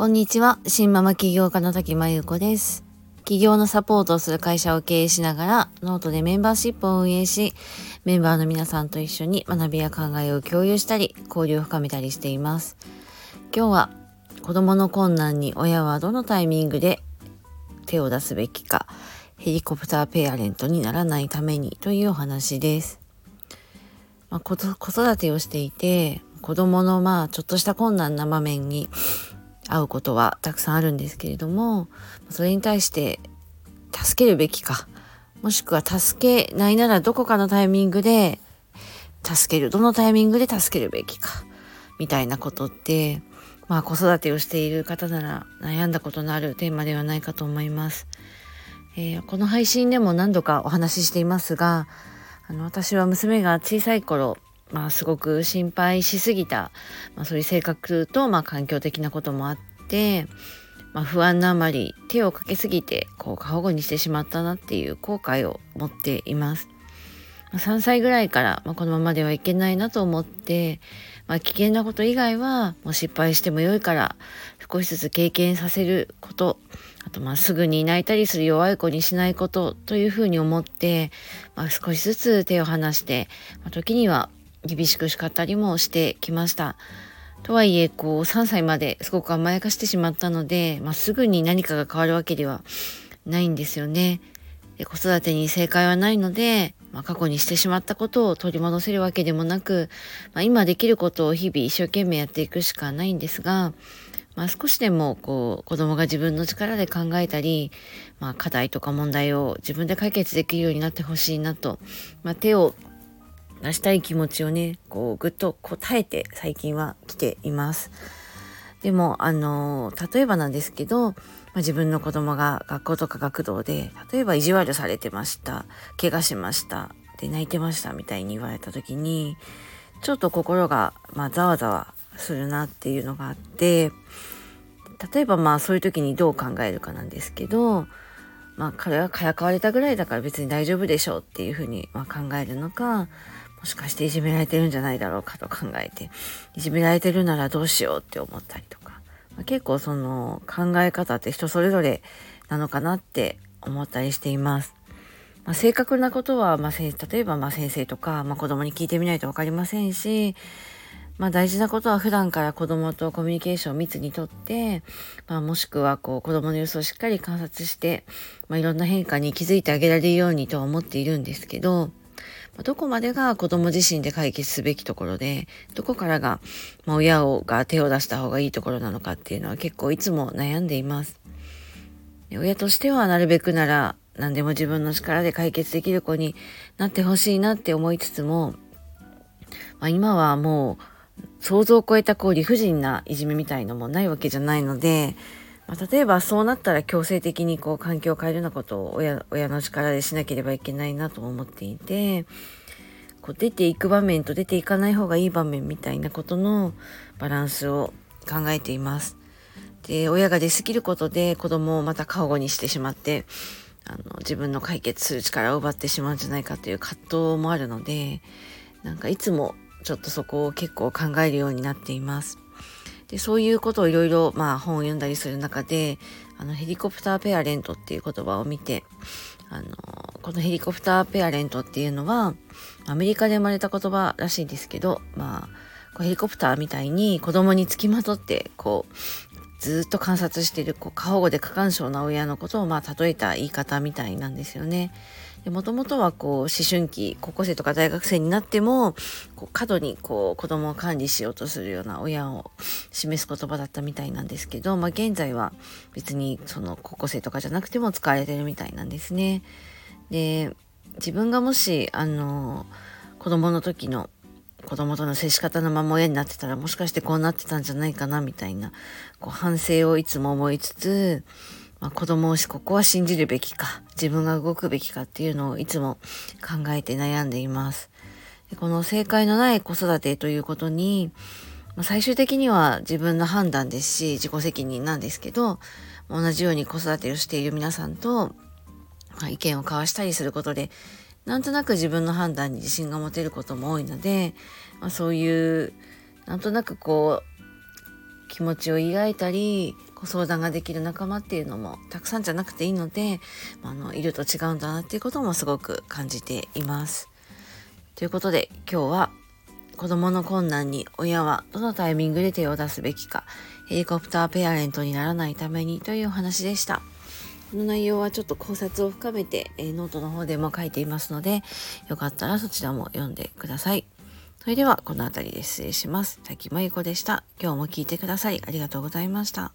こんにちは。新ママ起業家の滝真由子です。起業のサポートをする会社を経営しながら、ノートでメンバーシップを運営し、メンバーの皆さんと一緒に学びや考えを共有したり、交流を深めたりしています。今日は、子供の困難に親はどのタイミングで手を出すべきか、ヘリコプターペアレントにならないためにというお話です。まあ、子育てをしていて、子供のまあちょっとした困難な場面に会うことはたくさんあるんですけれどもそれに対して助けるべきかもしくは助けないならどこかのタイミングで助けるどのタイミングで助けるべきかみたいなことってまあ子育てをしている方なら悩んだことのあるテーマではないかと思います。えーこの配信でも何度かお話ししていますがあの私は娘が小さい頃まあすごく心配しすぎた、まあ、そういう性格と、まあ、環境的なこともあって、まあ、不安なあまり手をかけすぎてこう過保護にしてしまったなっていう後悔を持っています。まあ3歳ぐらいから、まあ、このままではいけないなと思って、まあ、危険なこと以外はもう失敗してもよいから少しずつ経験させることあとまあすぐに泣いたりする弱い子にしないことというふうに思って、まあ、少しずつ手を離して、まあ、時には厳しく叱ったりもしてきました。とはいえこう3歳まですごく甘やかしてしまったので、まあ、すぐに何かが変わるわけではないんですよね。で子育てに正解はないので、まあ、過去にしてしまったことを取り戻せるわけでもなく、まあ、今できることを日々一生懸命やっていくしかないんですが、まあ、少しでもこう子供が自分の力で考えたり、まあ、課題とか問題を自分で解決できるようになってほしいなと、まあ、手を出したい気持ちをねこうぐっとこう耐えて最近は来ています。でもあの例えばなんですけど、まあ、自分の子供が学校とか学童で例えば意地悪されてました怪我しましたで泣いてましたみたいに言われた時にちょっと心が、まあ、ざわざわするなっていうのがあって例えばまあそういう時にどう考えるかなんですけどまあ彼はからかわれたぐらいだから別に大丈夫でしょうっていうふうにま考えるのかもしかしていじめられてるんじゃないだろうかと考えていじめられてるならどうしようって思ったりとか、まあ、結構その考え方って人それぞれなのかなって思ったりしています。まあ、正確なことは、まあ、例えばま先生とか、まあ、子供に聞いてみないと分かりませんし、まあ、大事なことは普段から子供とコミュニケーションを密にとって、まあ、もしくはこう子供の様子をしっかり観察して、まあ、いろんな変化に気づいてあげられるようにとは思っているんですけど、まどこまでが子供自身で解決すべきところで、どこからが、ま、親をが手を出した方がいいところなのかっていうのは結構いつも悩んでいます。親としてはなるべくなら何でも自分の力で解決できる子になってほしいなって思いつつも、まあ、今はもう想像を超えたこう理不尽ないじめみたいのもないわけじゃないので、まあ、例えばそうなったら強制的にこう環境を変えるようなことを親親の力でしなければいけないなと思っていてこう出ていく場面と出ていかない方がいい場面みたいなことのバランスを考えています。で親が出過ぎることで子供をまた過保護にしてしまってあの自分の解決する力を奪ってしまうんじゃないかという葛藤もあるのでなんかいつもちょっとそこを結構考えるようになっています。でそういうことをいろいろまあ本を読んだりする中であのヘリコプターペアレントっていう言葉を見てあのこのヘリコプターペアレントっていうのはアメリカで生まれた言葉らしいんですけどまあこうヘリコプターみたいに子供につきまとってこうずっと観察しているこう過保護で過干渉な親のことをまあ例えた言い方みたいなんですよね。もともとはこう思春期高校生とか大学生になってもこう過度にこう子供を管理しようとするような親を示す言葉だったみたいなんですけど、まあ、現在は別にその高校生とかじゃなくても使われてるみたいなんですね。で自分がもしあの子供の時の子供との接し方のまま親になってたらもしかしてこうなってたんじゃないかなみたいなこう反省をいつも思いつつ、まあ、子供をしここは信じるべきか自分が動くべきかっていうのをいつも考えて悩んでいます。この正解のない子育てということに、まあ、最終的には自分の判断ですし自己責任なんですけど同じように子育てをしている皆さんと、まあ、意見を交わしたりすることでなんとなく自分の判断に自信が持てることも多いので、まあ、そういうなんとなくこう気持ちを描いたりご相談ができる仲間っていうのもたくさんじゃなくていいのであのいると違うんだなっていうこともすごく感じています。ということで今日は子供の困難に親はどのタイミングで手を出すべきかヘリコプターペアレントにならないためにというお話でした。この内容はちょっと考察を深めて、えー、ノートの方でも書いていますので、よかったらそちらも読んでください。それではこの辺りで失礼します。滝真由子でした。今日も聞いてくださりありがとうございました。